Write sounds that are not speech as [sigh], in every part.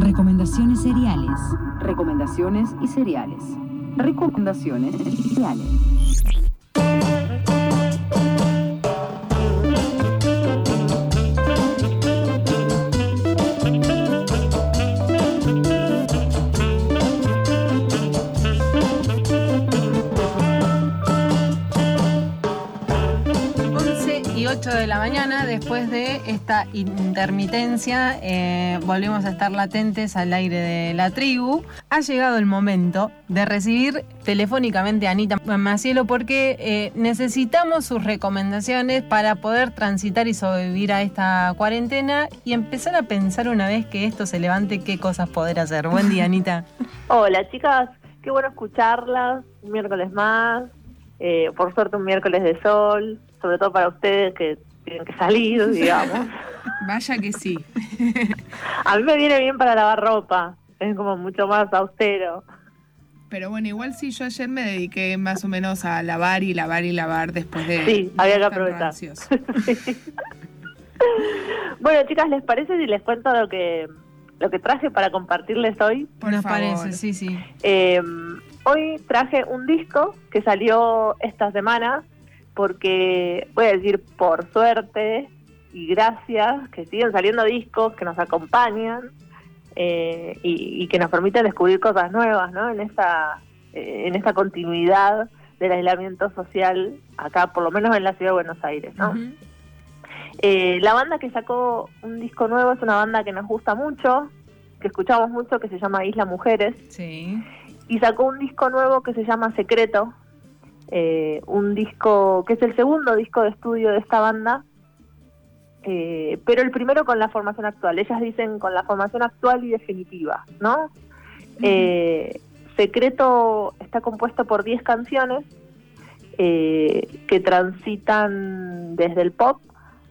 Recomendaciones seriales. Recomendaciones y cereales. Recomendaciones y cereales. Después de esta intermitencia, eh, volvemos a estar latentes al aire de la tribu. Ha llegado el momento de recibir telefónicamente a Anita Macielo porque eh, necesitamos sus recomendaciones para poder transitar y sobrevivir a esta cuarentena y empezar a pensar una vez que esto se levante qué cosas poder hacer. Buen día, Anita. [laughs] Hola chicas, qué bueno escucharlas, un miércoles más, eh, por suerte un miércoles de sol, sobre todo para ustedes que tienen que salir, [laughs] digamos. Vaya que sí. A mí me viene bien para lavar ropa, es como mucho más austero. Pero bueno, igual sí, yo ayer me dediqué más o menos a lavar y lavar y lavar después de... Sí, había que aprovechar. [laughs] Bueno chicas, ¿les parece si les cuento lo que, lo que traje para compartirles hoy? Por Nos favor. parece, sí, sí. Eh, hoy traje un disco que salió esta semana porque, voy a decir por suerte y gracias, que siguen saliendo discos que nos acompañan eh, y, y que nos permiten descubrir cosas nuevas ¿no? en, esta, eh, en esta continuidad del aislamiento social acá, por lo menos en la ciudad de Buenos Aires. ¿no? Eh, la banda que sacó un disco nuevo es una banda que nos gusta mucho, que escuchamos mucho, que se llama Isla Mujeres Sí. y sacó un disco nuevo que se llama Secreto, eh, un disco que es el segundo disco de estudio de esta banda, eh, pero el primero con la formación actual. Ellas dicen con la formación actual y definitiva, ¿no? Eh, Secreto está compuesto por 10 canciones eh, que transitan desde el pop,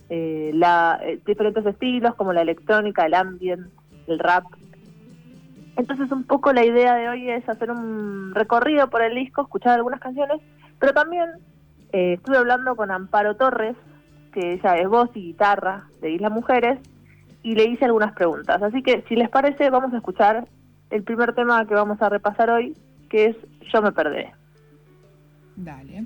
eh, la, diferentes estilos como la electrónica, el ambient, el rap, entonces un poco la idea de hoy es hacer un recorrido por el disco, escuchar algunas canciones, pero también eh, estuve hablando con Amparo Torres, que ella es voz y guitarra de Isla Mujeres, y le hice algunas preguntas. Así que si les parece vamos a escuchar el primer tema que vamos a repasar hoy, que es Yo me perdí. Dale.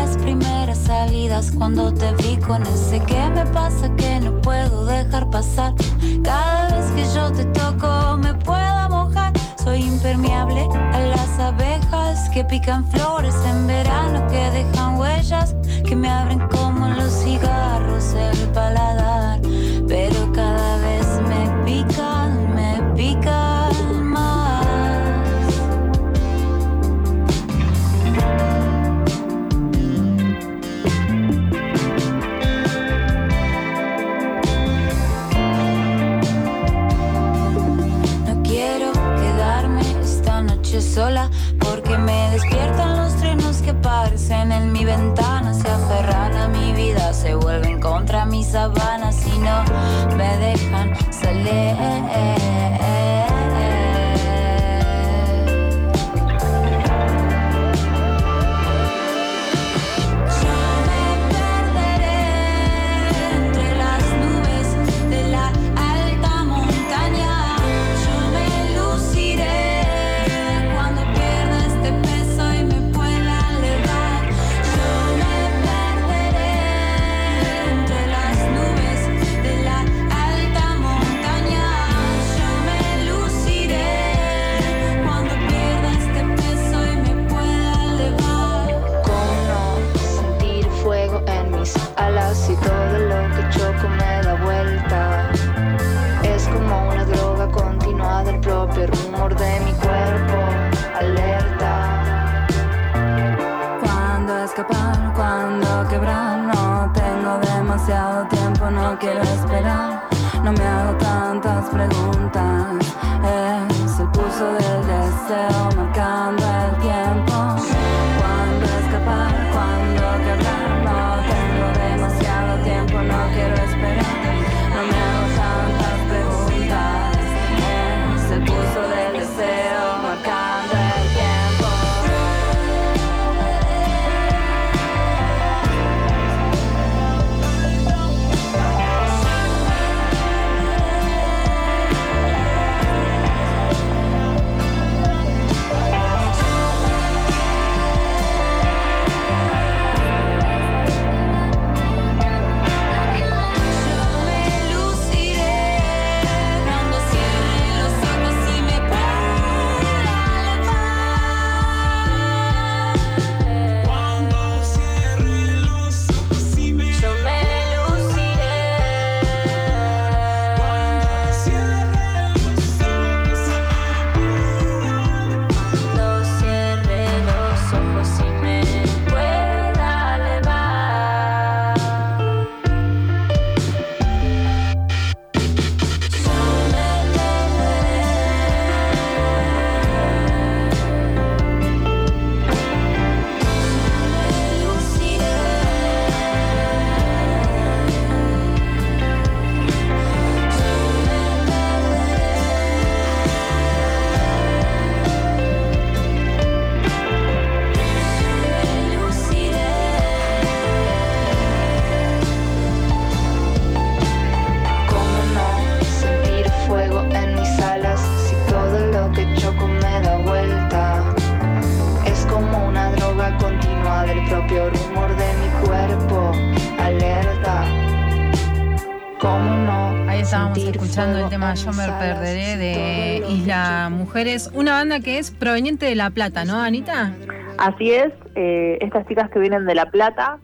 Las primeras salidas cuando te vi con ese que me pasa que no puedo dejar pasar. Cada vez que yo te toco me puedo mojar. Soy impermeable a las abejas que pican flores en verano que dejan huellas que me abren como los cigarros mi ventana, se aferran a mi vida, se vuelven contra mis sabanas y no me dejan salir. Mujeres, una banda que es proveniente de La Plata, ¿no, Anita? Así es, eh, estas chicas que vienen de La Plata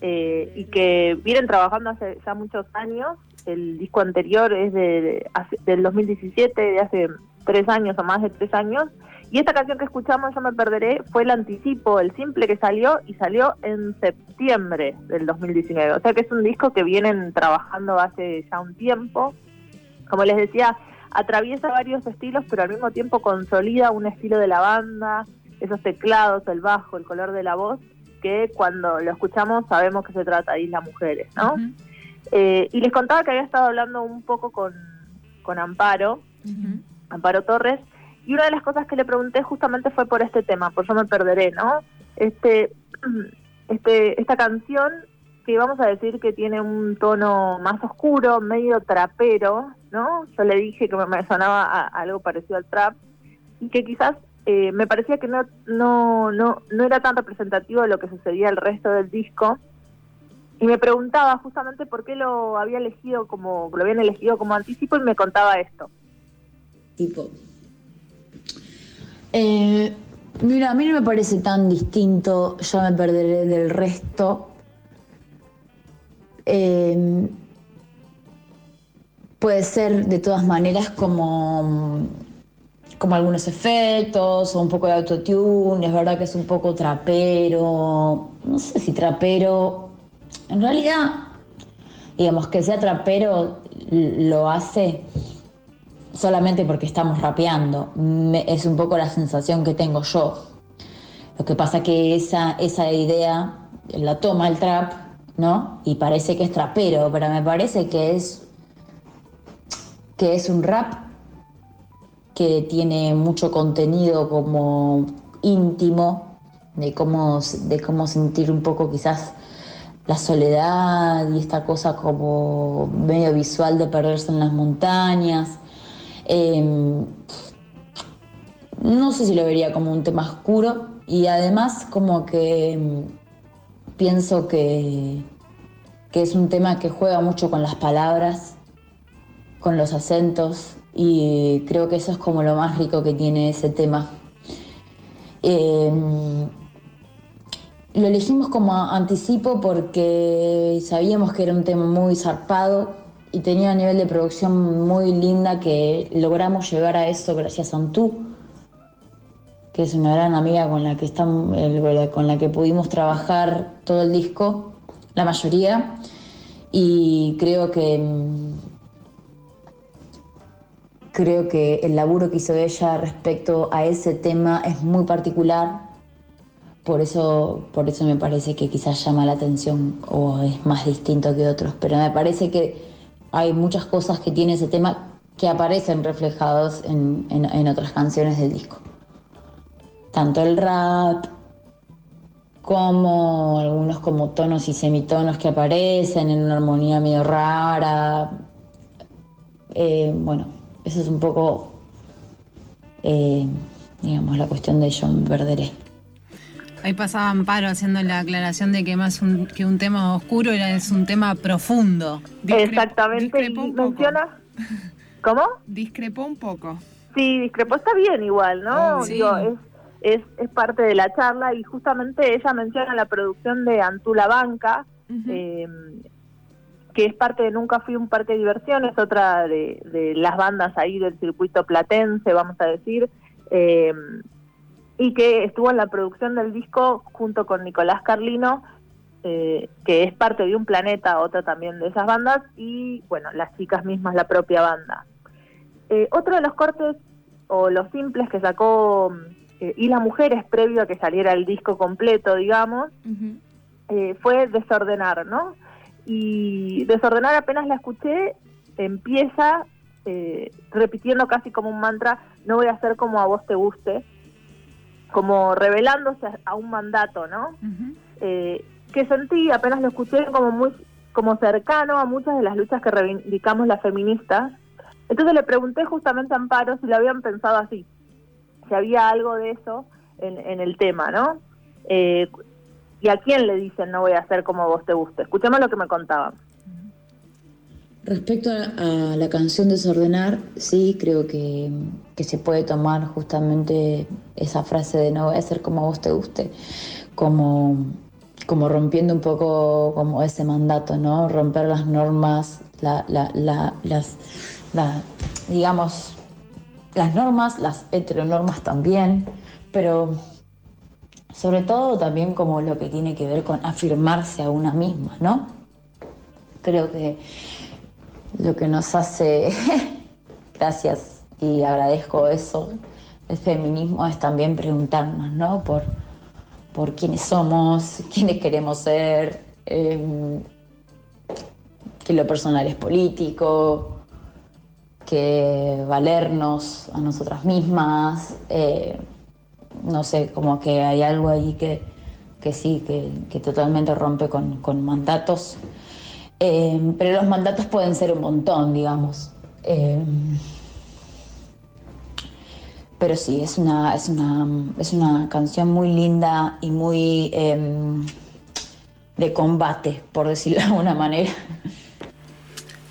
eh, y que vienen trabajando hace ya muchos años. El disco anterior es de, hace- del 2017, de hace tres años o más de tres años. Y esta canción que escuchamos, Yo me perderé, fue el anticipo, el simple que salió y salió en septiembre del 2019. O sea que es un disco que vienen trabajando hace ya un tiempo. Como les decía, atraviesa varios estilos, pero al mismo tiempo consolida un estilo de la banda, esos teclados, el bajo, el color de la voz, que cuando lo escuchamos sabemos que se trata de Isla Mujeres, ¿no? Eh, y les contaba que había estado hablando un poco con, con Amparo. Amparo Torres, y una de las cosas que le pregunté justamente fue por este tema, por Yo me perderé, ¿no? Este, [clears throat] este, esta canción que vamos a decir que tiene un tono más oscuro, medio trapero, ¿no? Yo le dije que me, sonaba algo parecido al trap y que quizás eh, me parecía que no, no, no, no era tan representativo de lo que sucedía el resto del disco. Y me preguntaba justamente por qué lo había elegido como, lo habían elegido como anticipo y me contaba esto. Tipo. Eh, mira, a mí no me parece tan distinto, ya me perderé del resto. Eh, puede ser de todas maneras como, como algunos efectos o un poco de autotune, es verdad que es un poco trapero, no sé si trapero, en realidad, digamos que sea trapero lo hace solamente porque estamos rapeando. Es un poco la sensación que tengo yo. Lo que pasa que esa, esa idea la toma el trap, ¿no? Y parece que es trapero, pero me parece que es que es un rap que tiene mucho contenido como íntimo de cómo, de cómo sentir un poco quizás la soledad y esta cosa como medio visual de perderse en las montañas. Eh, no sé si lo vería como un tema oscuro y además como que mm, pienso que, que es un tema que juega mucho con las palabras, con los acentos y creo que eso es como lo más rico que tiene ese tema. Eh, lo elegimos como anticipo porque sabíamos que era un tema muy zarpado y tenía un nivel de producción muy linda que logramos llegar a eso gracias a Antú, que es una gran amiga con la que estamos, con la que pudimos trabajar todo el disco, la mayoría. Y creo que mm, creo que el laburo que hizo ella respecto a ese tema es muy particular. Por eso, por eso me parece que quizás llama la atención o es más distinto que otros. Pero me parece que hay muchas cosas que tiene ese tema que aparecen reflejados en, otras canciones del disco. Tanto el rap como algunos como tonos y semitonos que aparecen en una armonía medio rara. Eh, bueno, eso es un poco, eh, digamos, la cuestión de Yo me perderé. Ahí pasaba Amparo haciendo la aclaración de que más un- que un tema oscuro era, es un tema profundo. Discre- Exactamente, y discrepó un poco. menciona... ¿Cómo? Discrepó un poco. Sí, discrepó, está bien igual, ¿no? Sí. Digo, es, es, es parte de la charla y justamente ella menciona la producción de Antula Banca, eh, que es parte de Nunca Fui un Parque de Diversiones, otra de, de las bandas ahí del circuito platense, vamos a decir, eh, y que estuvo en la producción del disco junto con Nicolás Carlino, eh, que es parte de Un Planeta, otra también de esas bandas, y bueno, las chicas mismas, la propia banda. Eh, otro de los cortes o los simples que sacó eh, Y las Mujeres previo a que saliera el disco completo, digamos, eh, fue Desordenar, ¿no? Y Desordenar apenas la escuché, empieza eh, repitiendo casi como un mantra, no voy a hacer como a vos te guste, como revelándose a, un mandato, ¿no? Eh, que sentí, apenas lo escuché, como muy como cercano a muchas de las luchas que reivindicamos las feministas. Entonces le pregunté justamente a Amparo si lo habían pensado así, si había algo de eso en, en el tema, ¿no? Eh, ¿Y a quién le dicen no voy a hacer como vos te guste? Escuchemos lo que me contaban. Respecto a, la canción Desordenar, sí creo que, que se puede tomar justamente esa frase de no voy a hacer como vos te guste, como, como rompiendo un poco como ese mandato, ¿no? Romper las normas, la, la- la- las, la- digamos, las normas, las heteronormas también, pero sobre todo también como lo que tiene que ver con afirmarse a una misma, ¿no? Creo que lo que nos hace, [laughs] gracias y agradezco eso, el feminismo es también preguntarnos, ¿no? Por, por quiénes somos, quiénes queremos ser, eh, que lo personal es político, que valernos a nosotras mismas, eh, no sé, como que hay algo ahí que, que sí, que, que totalmente rompe con, con mandatos. Eh, pero los mandatos pueden ser un montón, digamos. Eh, pero sí, es una, es una, es una canción muy linda y muy eh, de combate, por decirlo de alguna manera.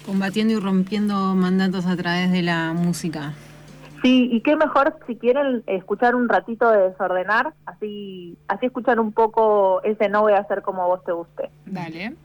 Combatiendo y rompiendo mandatos a través de la música. Sí, y qué mejor si quieren escuchar un ratito de desordenar, así, así escuchan un poco ese no voy a hacer como a vos te guste. Dale.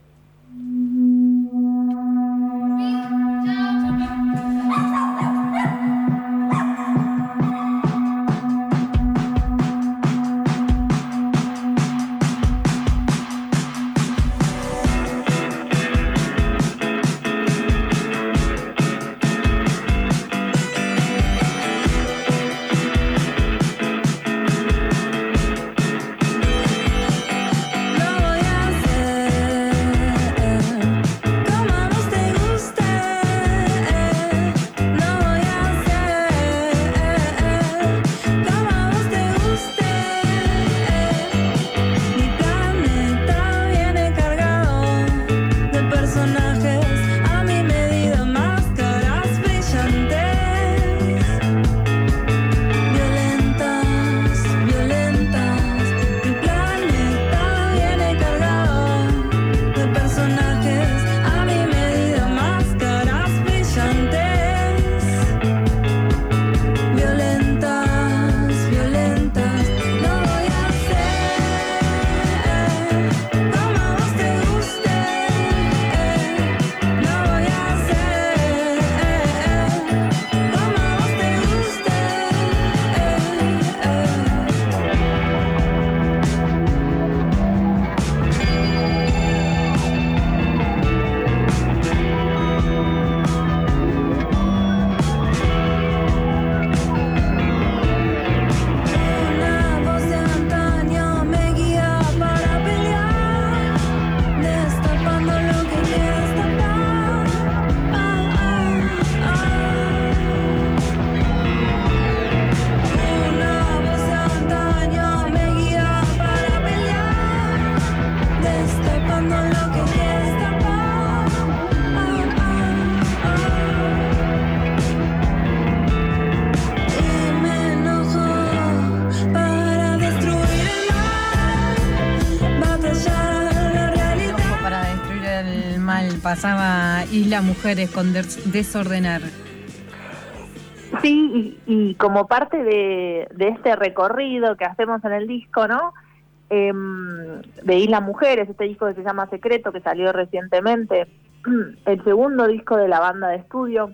Pasaba Isla Mujeres con Desordenar. Sí, y, como parte de, este recorrido que hacemos en el disco, ¿no? Em, de Isla Mujeres, este disco que se llama Secreto, que salió recientemente, [clears throat] el segundo disco de la banda de estudio,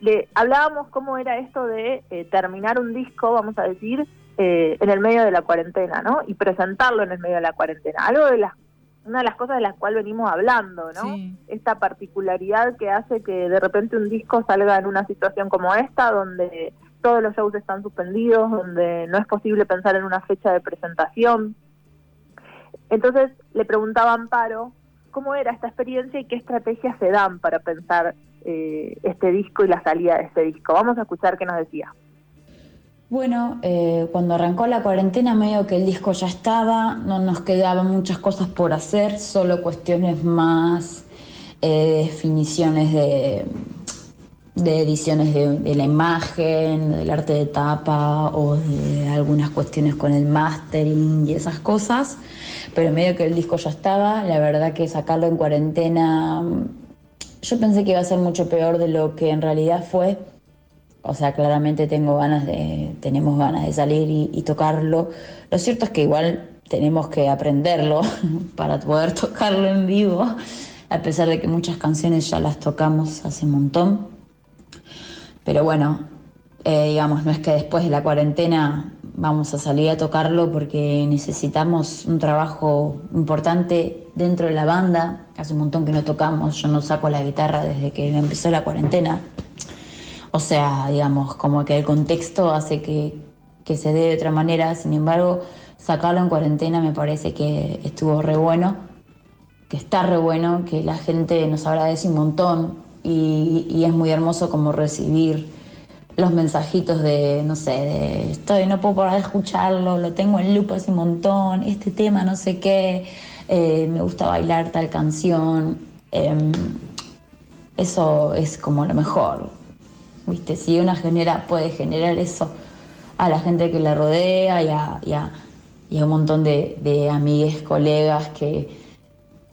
le hablábamos cómo era esto de eh, terminar un disco, vamos a decir, eh, en el medio de la cuarentena, ¿no? Y presentarlo en el medio de la cuarentena. Algo de las una de las cosas de las cuales venimos hablando, ¿no? Esta particularidad que hace que de repente un disco salga en una situación como esta, donde todos los shows están suspendidos, donde no es posible pensar en una fecha de presentación. Entonces le preguntaba a Amparo cómo era esta experiencia y qué estrategias se dan para pensar eh, este disco y la salida de este disco. Vamos a escuchar qué nos decía. Bueno, eh, cuando arrancó la cuarentena medio que el disco ya estaba, no nos quedaban muchas cosas por hacer, solo cuestiones más eh, definiciones de, ediciones de, la imagen, del arte de tapa o de algunas cuestiones con el mastering y esas cosas, pero medio que el disco ya estaba, la verdad que sacarlo en cuarentena, yo pensé que iba a ser mucho peor de lo que en realidad fue o sea, claramente tengo ganas de, tenemos ganas de salir y, tocarlo. Lo cierto es que igual tenemos que aprenderlo [laughs] para poder tocarlo en vivo, a pesar de que muchas canciones ya las tocamos hace un montón. Pero bueno, eh, digamos, no es que después de la cuarentena vamos a salir a tocarlo porque necesitamos un trabajo importante dentro de la banda. Hace un montón que no tocamos, yo no saco la guitarra desde que empezó la cuarentena. O sea, digamos, como que el contexto hace que, se dé de otra manera. Sin embargo, sacarlo en cuarentena me parece que estuvo re bueno, que está re bueno, que la gente nos agradece un montón y, es muy hermoso como recibir los mensajitos de, no sé, de estoy, no puedo parar de escucharlo, lo tengo en loop hace un montón, este tema no sé qué, eh, me gusta bailar tal canción. Em, eso es como lo mejor. ¿Viste? Si una genera, puede generar eso a la gente que la rodea y a, un montón de, de amigues, colegas que,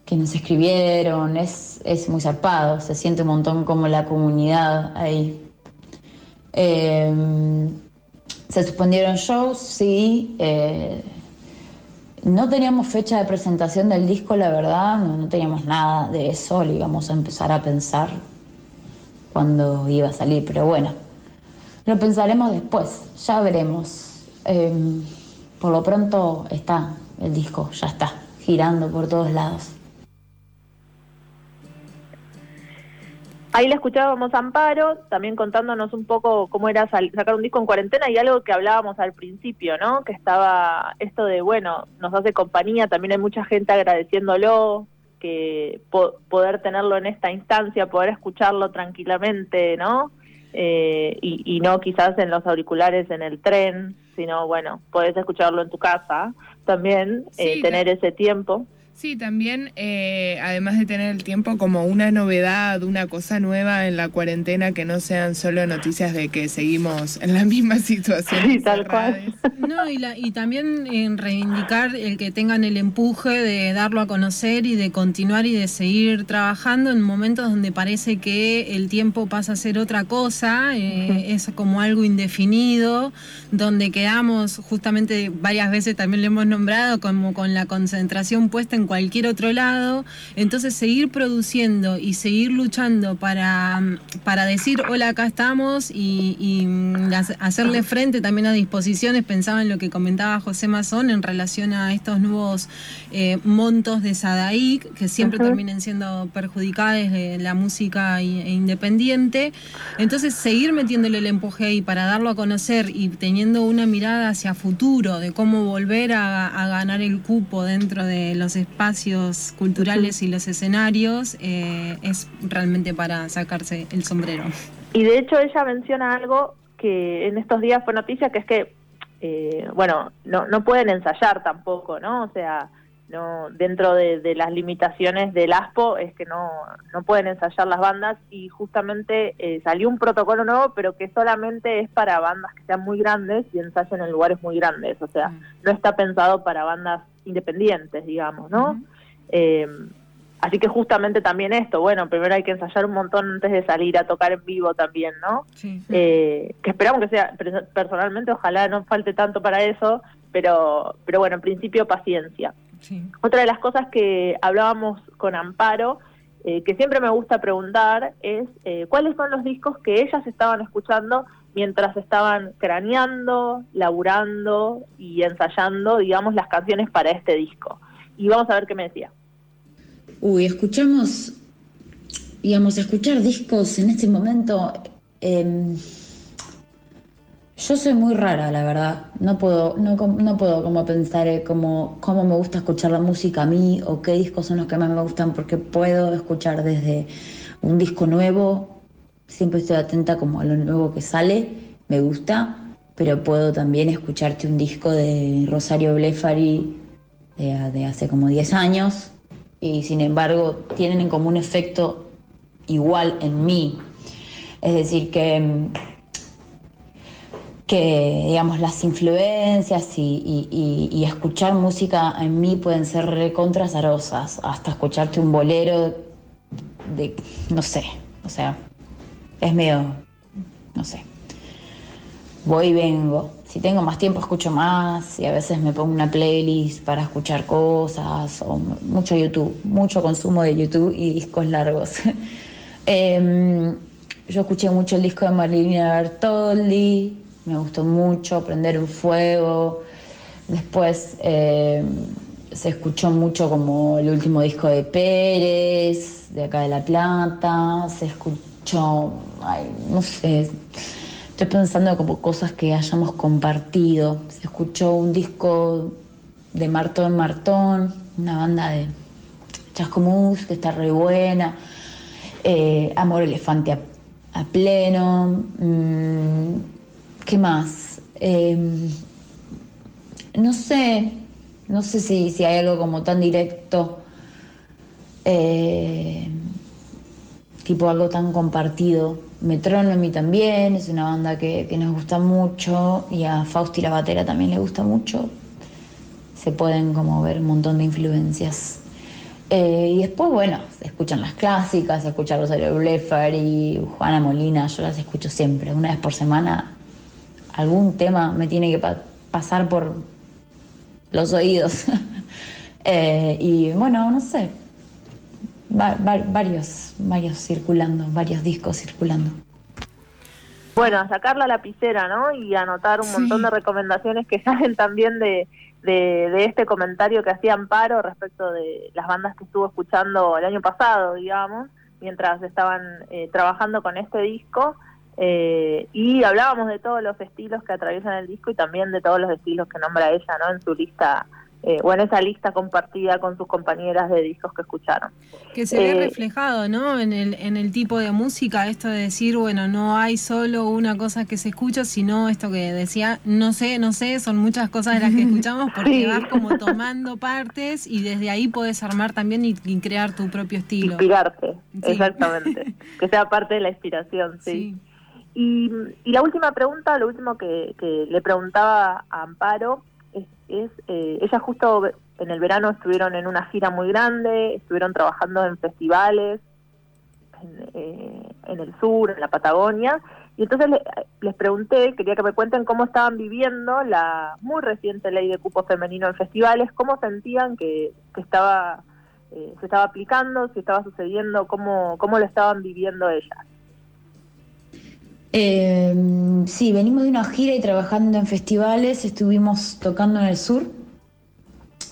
que nos escribieron, es, es muy zarpado, se siente un montón como la comunidad ahí. Em, se suspendieron shows, sí. Eh, no teníamos fecha de presentación del disco, la verdad, no, no teníamos nada de eso, le íbamos a empezar a pensar cuando iba a salir, pero bueno, lo pensaremos después, ya veremos. Em, por lo pronto está el disco, ya está, girando por todos lados. Ahí le escuchábamos Amparo, también contándonos un poco cómo era sacar un disco en cuarentena y algo que hablábamos al principio, ¿no? Que estaba esto de, bueno, nos hace compañía, también hay mucha gente agradeciéndolo, que poder tenerlo en esta instancia, poder escucharlo tranquilamente, ¿no? Eh, y, no quizás en los auriculares en el tren, sino bueno, podés escucharlo en tu casa también, eh, tener ese tiempo. Sí, también, eh, además de tener el tiempo como una novedad, una cosa nueva en la cuarentena, que no sean solo noticias de que seguimos en la misma situación. Sí, tal cual. No, y, la, y también en reivindicar el que tengan el empuje de darlo a conocer y de continuar y de seguir trabajando en momentos donde parece que el tiempo pasa a ser otra cosa, eh, es como algo indefinido, donde quedamos justamente varias veces también lo hemos nombrado como con la concentración puesta en cualquier otro lado. Entonces seguir produciendo y seguir luchando para, para decir, hola, acá estamos y, hacerle frente también a disposiciones. Pensaba en lo que comentaba José Mazón en relación a estos nuevos eh, montos de Sadaic, que siempre terminen siendo perjudicados de la música e independiente. Entonces seguir metiéndole el empuje ahí para darlo a conocer y teniendo una mirada hacia futuro de cómo volver a, a ganar el cupo dentro de los espacios espacios culturales y los escenarios eh, es realmente para sacarse el sombrero. Y de hecho ella menciona algo que en estos días fue noticia, que es que, eh, bueno, no, no pueden ensayar tampoco, ¿no? O sea, no dentro de, las limitaciones del ASPO es que no, no pueden ensayar las bandas y justamente eh, salió un protocolo nuevo pero que solamente es para bandas que sean muy grandes y ensayen en lugares muy grandes o sea mm. no está pensado para bandas independientes digamos no eh, así que justamente también esto, bueno, primero hay que ensayar un montón antes de salir a tocar en vivo también, ¿no? Sí. Eh, que esperamos que sea, per- personalmente ojalá no falte tanto para eso, pero, pero bueno, en principio paciencia. Sí. Otra de las cosas que hablábamos con Amparo, eh, que siempre me gusta preguntar, es eh, cuáles son los discos que ellas estaban escuchando mientras estaban craneando, laburando y ensayando, digamos, las canciones para este disco. Y vamos a ver qué me decía. Uy, escuchamos, digamos, escuchar discos en este momento. em, yo soy muy rara, la verdad. No puedo, no, no puedo como pensar eh, como cómo me gusta escuchar la música a mí o qué discos son los que más me gustan, porque puedo escuchar desde un disco nuevo, siempre estoy atenta como a lo nuevo que sale, me gusta, pero puedo también escucharte un disco de Rosario Blefari de, de hace como 10 años y sin embargo tienen en común efecto igual en mí. Es decir, que, mm, que digamos, las influencias y, escuchar música en mí pueden ser recontrazarosas, hasta escucharte un bolero de, no sé, o sea, es medio, no sé, voy y vengo. Si tengo más tiempo escucho más y a veces me pongo una playlist para escuchar cosas o mucho YouTube, mucho consumo de YouTube y discos largos. [laughs] Em, yo escuché mucho el disco de Marilina Bertoldi, me gustó mucho Prender un Fuego. Después em, se escuchó mucho como el último disco de Pérez, de acá de La Plata. Se escuchó, no sé, estoy pensando como cosas que hayamos compartido. Se escuchó un disco de Martón Martón, una banda de Chascomús que está re buena. Eh, Amor Elefante a, a pleno. Mm, ¿Qué más? Eh, no sé, no sé si, si hay algo como tan directo, eh, tipo algo tan compartido. Metronomy también, es una banda que, que nos gusta mucho y a Fausti la batera también le gusta mucho. Se pueden como ver un montón de influencias. Eh, y después, bueno, se escuchan las clásicas, se escucha Rosario Blefari, Juana Molina, yo las escucho siempre, una vez por semana. Algún tema me tiene que pa- pasar por los oídos. [laughs] Eh, y bueno, no sé, va- va- varios, varios circulando, varios discos circulando. Bueno, a sacar la lapicera, ¿no? Y anotar un Sí. montón de recomendaciones que [laughs] salen también de, de, de este comentario que hacía Amparo respecto de las bandas que estuvo escuchando el año pasado, digamos, mientras estaban eh, trabajando con este disco. Eh, y hablábamos de todos los estilos que atraviesan el disco y también de todos los estilos que nombra ella, ¿no? En su lista, eh, o en esa lista compartida con sus compañeras de discos que escucharon. Que se ve Eh, reflejado, ¿no? En el, en el tipo de música, esto de decir, bueno, no hay solo una cosa que se escucha, sino esto que decía, no sé, no sé, son muchas cosas de las que [laughs] escuchamos porque Sí. vas como tomando partes y desde ahí puedes armar también y, y crear tu propio estilo. Inspirarte, Sí. exactamente. [laughs] que sea parte de la inspiración, sí. Sí. Y, y la última pregunta, lo último que, que le preguntaba a Amparo es, es, eh, justo en el verano estuvieron en una gira muy grande, estuvieron trabajando en festivales en, eh, en el sur, en la Patagonia, y entonces le- les pregunté, quería que me cuenten cómo estaban viviendo la muy reciente ley de cupo femenino en festivales, cómo sentían que, que estaba eh, se estaba aplicando, si estaba sucediendo, cómo, cómo lo estaban viviendo ellas. Eh, sí, venimos de una gira y trabajando en festivales, estuvimos tocando en el sur.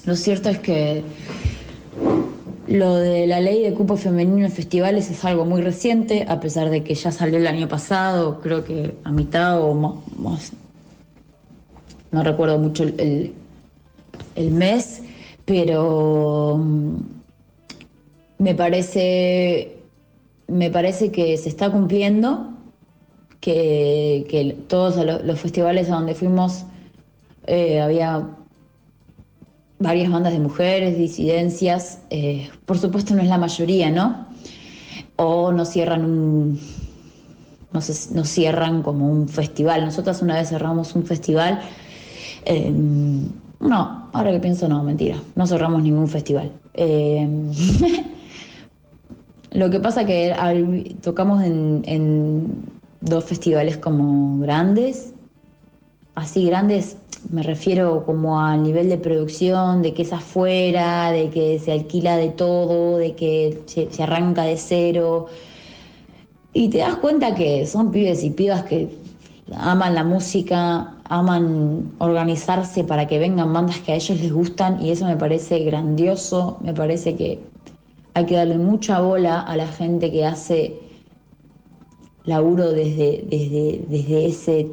Lo cierto es que lo de la ley de cupo femenino en festivales es algo muy reciente, a pesar de que ya salió el año pasado, creo que a mitad o más, no recuerdo mucho el, el- el mes, pero mm, me parece, me parece que se está cumpliendo que, todos lo- los festivales a donde fuimos eh, había varias bandas de mujeres, disidencias, eh, por supuesto no es la mayoría, ¿no? O no cierran un, no sé, no cierran como un festival. Nosotras una vez cerramos un festival, eh, no, ahora que pienso no, mentira, no cerramos ningún festival. Eh, [laughs] Lo que pasa que tocamos en dos festivales como grandes, así grandes, me refiero como a nivel de producción, de que es afuera, de que se alquila de todo, de que se, se arranca de cero. Y te das cuenta que son pibes y pibas que aman la música, aman organizarse para que vengan bandas que a ellos les gustan y eso me parece grandioso, me parece que hay que darle mucha bola a la gente que hace laburo desde, desde, desde ese,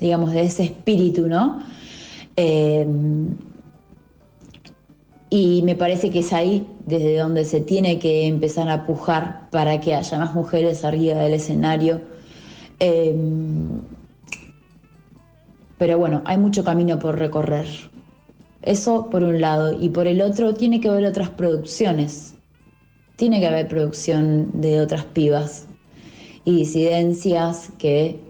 digamos, de ese espíritu, ¿no? Eh, y me parece que es ahí desde donde se tiene que empezar a pujar para que haya más mujeres arriba del escenario. Eh, pero bueno, hay mucho camino por recorrer. Eso por un lado. Y por el otro, tiene que haber otras producciones. Tiene que haber producción de otras pibas y disidencias que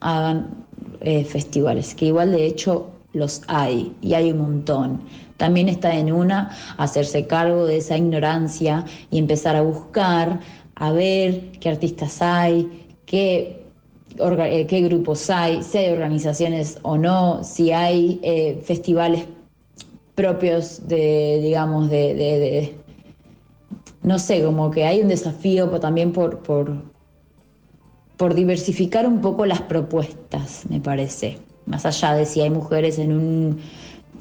hagan eh, festivales, que igual de hecho los hay y hay un montón. También está en una hacerse cargo de esa ignorancia y empezar a buscar, a ver qué artistas hay, qué, eh, qué grupos hay, si hay organizaciones o no, si hay eh, festivales propios de, digamos, de, de- no sé, como que hay un desafío también por, por, por diversificar un poco las propuestas, me parece. Más allá de si hay mujeres en, un,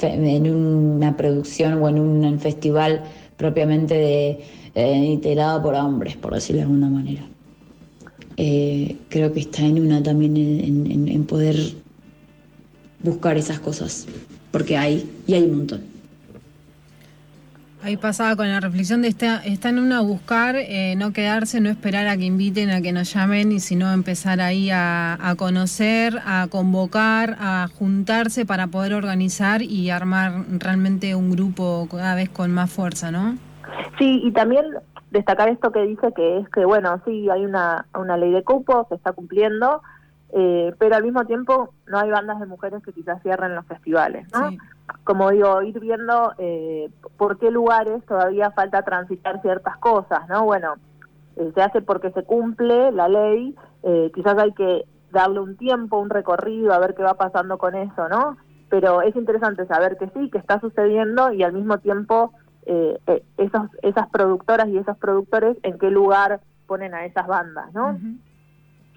en una producción o en un festival propiamente de, eh, integrado por hombres, por decirlo de alguna manera. Eh, creo que está en una también en poder buscar esas cosas, porque hay, y hay un montón. Ahí pasaba con la reflexión de está, está en una buscar, eh, no quedarse, no esperar a que inviten, a que nos llamen, y sino empezar ahí a, a conocer, a convocar, a juntarse para poder organizar y armar realmente un grupo cada vez con más fuerza, ¿no? Sí, y también destacar esto que dice que es que, bueno, sí, hay una, una ley de cupo, se está cumpliendo, eh, pero al mismo tiempo no hay bandas de mujeres que quizás cierren los festivales, ¿no? Sí. Como digo, ir viendo eh, por qué lugares todavía falta transitar ciertas cosas, ¿no? Bueno, eh, se hace porque se cumple la ley, eh, quizás hay que darle un tiempo, un recorrido, a ver qué va pasando con eso, ¿no? Pero es interesante saber que sí, que está sucediendo y al mismo tiempo eh, esos, esas productoras y esos productores en qué lugar ponen a esas bandas, ¿no?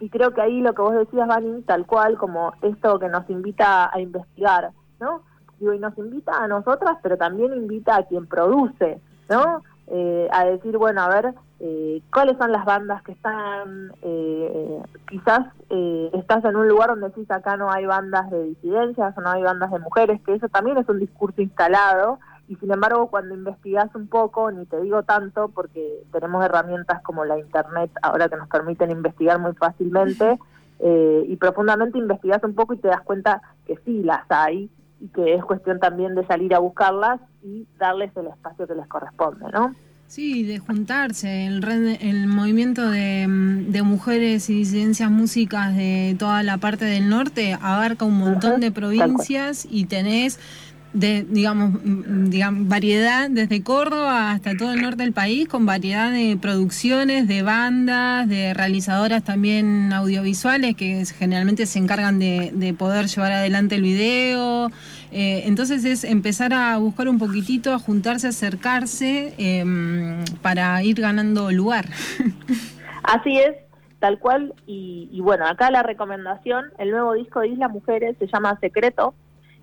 Y creo que ahí lo que vos decías, Vani, tal cual como esto que nos invita a investigar, ¿no? Digo, y nos invita a nosotras, pero también invita a quien produce, ¿no? Eh, a decir, bueno, a ver, eh, cuáles son las bandas que están, eh, quizás eh, estás en un lugar donde decís acá no hay bandas de disidencias o no hay bandas de mujeres, que eso también es un discurso instalado, y sin embargo cuando investigás un poco, ni te digo tanto, porque tenemos herramientas como la internet ahora que nos permiten investigar muy fácilmente, eh, y profundamente investigás un poco y te das cuenta que sí las hay, y que es cuestión también de salir a buscarlas y darles el espacio que les corresponde, ¿no? Sí, de juntarse. El, red- el movimiento de, mm, de mujeres y disidencias músicas de toda la parte del norte abarca un montón de provincias y tenés de digamos, mm, digamos variedad desde Córdoba hasta todo el norte del país con variedad de producciones, de bandas, de realizadoras también audiovisuales que generalmente se encargan de, de poder llevar adelante el video. Eh, entonces es empezar a buscar un poquitito, a juntarse, a acercarse em, para ir ganando lugar. [laughs] Así es, tal cual. Y, y bueno, acá la recomendación, el nuevo disco de Islas Mujeres se llama Secreto.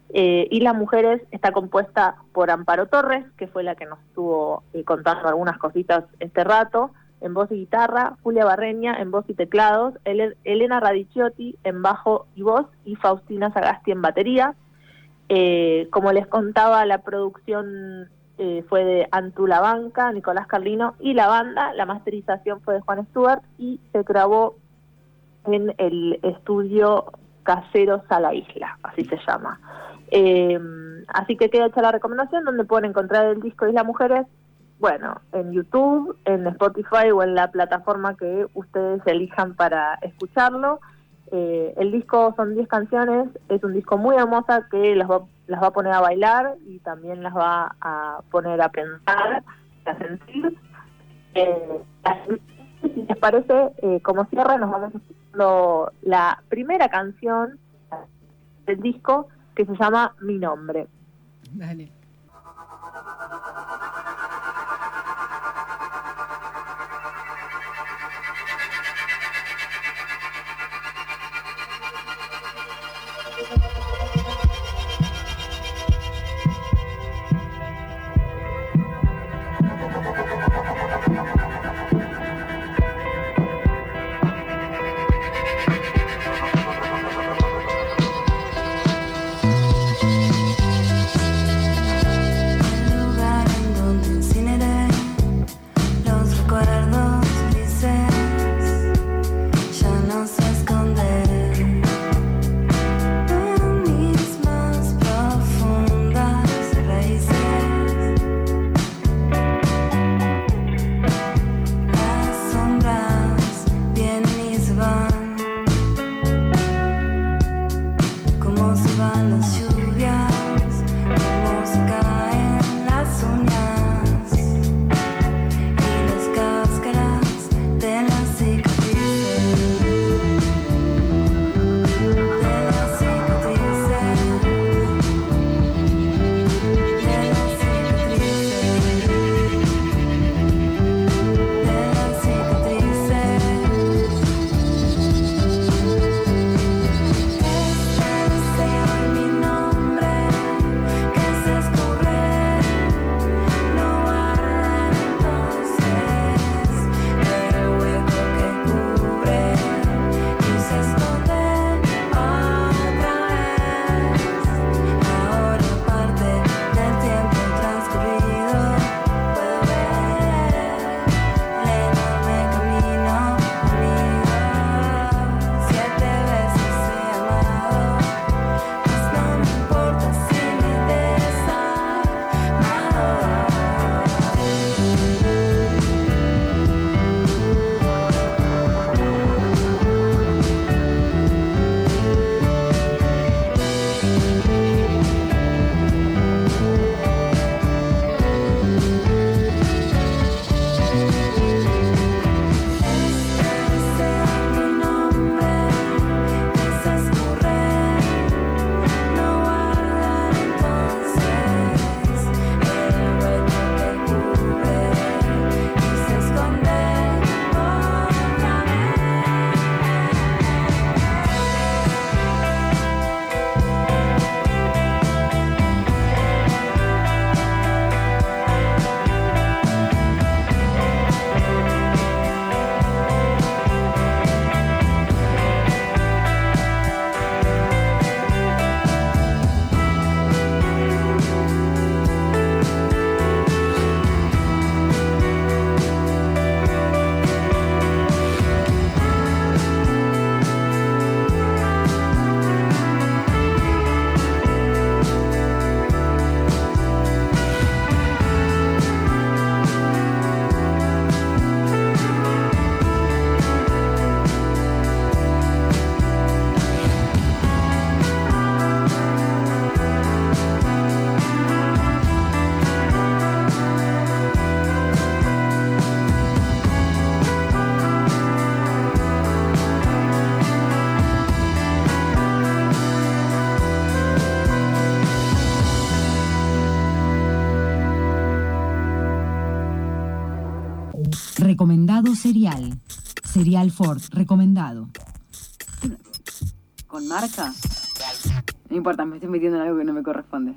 Eh, Islas Mujeres está compuesta por Amparo Torres, que fue la que nos estuvo eh, contando algunas cositas este rato, en voz y guitarra, Julia Barreña en voz y teclados, Ele- Elena Radicchiotti en bajo y voz y Faustina Sagasti en batería. Eh, como les contaba, la producción eh, fue de Antula Banca, Nicolás Carlino y la banda. La masterización fue de Juan Stewart y se grabó en el estudio casero Sala Isla, así se llama. Eh, así que queda hecha la recomendación donde pueden encontrar el disco Isla Mujeres. Bueno, en YouTube, en Spotify o en la plataforma que ustedes elijan para escucharlo. Eh, el disco son 10 canciones, es un disco muy hermosa que las va, las va a poner a bailar y también las va a poner a pensar, a sentir. Eh, si les parece, eh, como cierre, nos vamos escuchando la primera canción del disco que se llama Mi Nombre. Dale. Serial. Serial Ford, recomendado. ¿Con marca? No importa, me estoy metiendo en algo que no me corresponde.